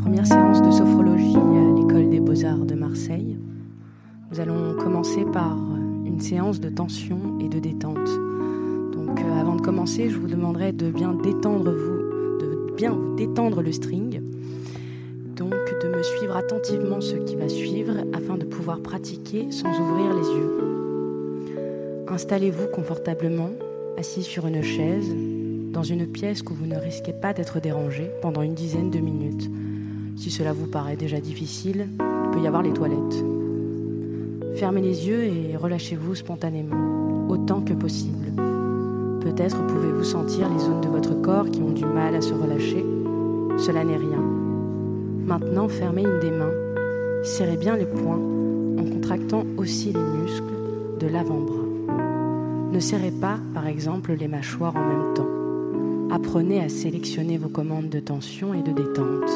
Première séance de sophrologie à l'école des beaux-arts de Marseille. Nous allons commencer par une séance de tension et de détente. Donc euh, avant de commencer, je vous demanderai de bien détendre vous, de bien vous détendre le string. Donc de me suivre attentivement ce qui va suivre afin de pouvoir pratiquer sans ouvrir les yeux. Installez-vous confortablement, assis sur une chaise, dans une pièce où vous ne risquez pas d'être dérangé pendant une dizaine de minutes. Si cela vous paraît déjà difficile, il peut y avoir les toilettes. Fermez les yeux et relâchez-vous spontanément, autant que possible. Peut-être pouvez-vous sentir les zones de votre corps qui ont du mal à se relâcher. Cela n'est rien. Maintenant, fermez une des mains, serrez bien les poings en contractant aussi les muscles de l'avant-bras. Ne serrez pas, par exemple, les mâchoires en même temps. Apprenez à sélectionner vos commandes de tension et de détente.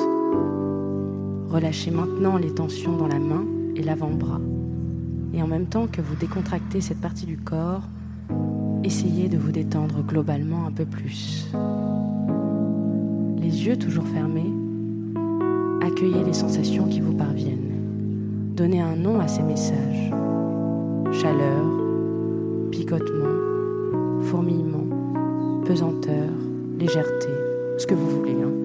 Relâchez maintenant les tensions dans la main et l'avant-bras. Et en même temps que vous décontractez cette partie du corps, essayez de vous détendre globalement un peu plus. Les yeux toujours fermés, accueillez les sensations qui vous parviennent. Donnez un nom à ces messages. Chaleur, picotement, fourmillement, pesanteur, légèreté, ce que vous voulez. Hein.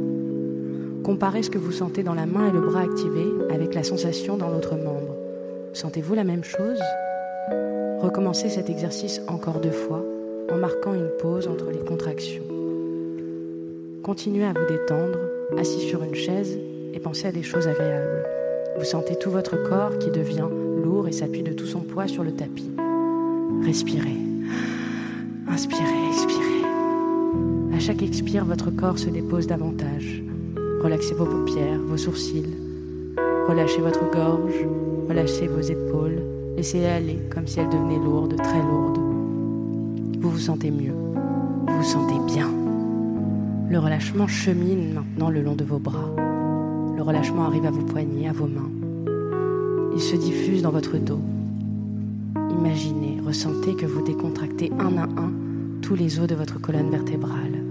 Comparez ce que vous sentez dans la main et le bras activé avec la sensation dans l'autre membre. Sentez-vous la même chose? Recommencez cet exercice encore deux fois en marquant une pause entre les contractions. Continuez à vous détendre, assis sur une chaise, et pensez à des choses agréables. Vous sentez tout votre corps qui devient lourd et s'appuie de tout son poids sur le tapis. Respirez. Inspirez, expirez. À chaque expire, votre corps se dépose davantage. Relaxez vos paupières, vos sourcils. Relâchez votre gorge, relâchez vos épaules. Laissez-les aller comme si elles devenaient lourdes, très lourdes. Vous vous sentez mieux. Vous vous sentez bien. Le relâchement chemine maintenant le long de vos bras. Le relâchement arrive à vos poignets, à vos mains. Il se diffuse dans votre dos. Imaginez, ressentez que vous décontractez un à un tous les os de votre colonne vertébrale.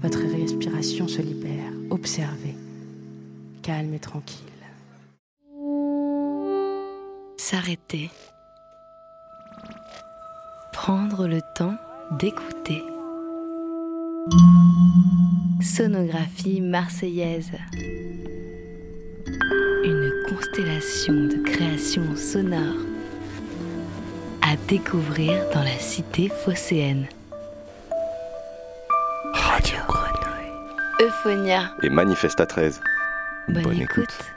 Votre respiration se libère. Observez, calme et tranquille. S'arrêter. Prendre le temps d'écouter. Sonographie marseillaise. Une constellation de créations sonores à découvrir dans la cité phocéenne. Euphonia. Et Manifesta 13. Bonne, écoute.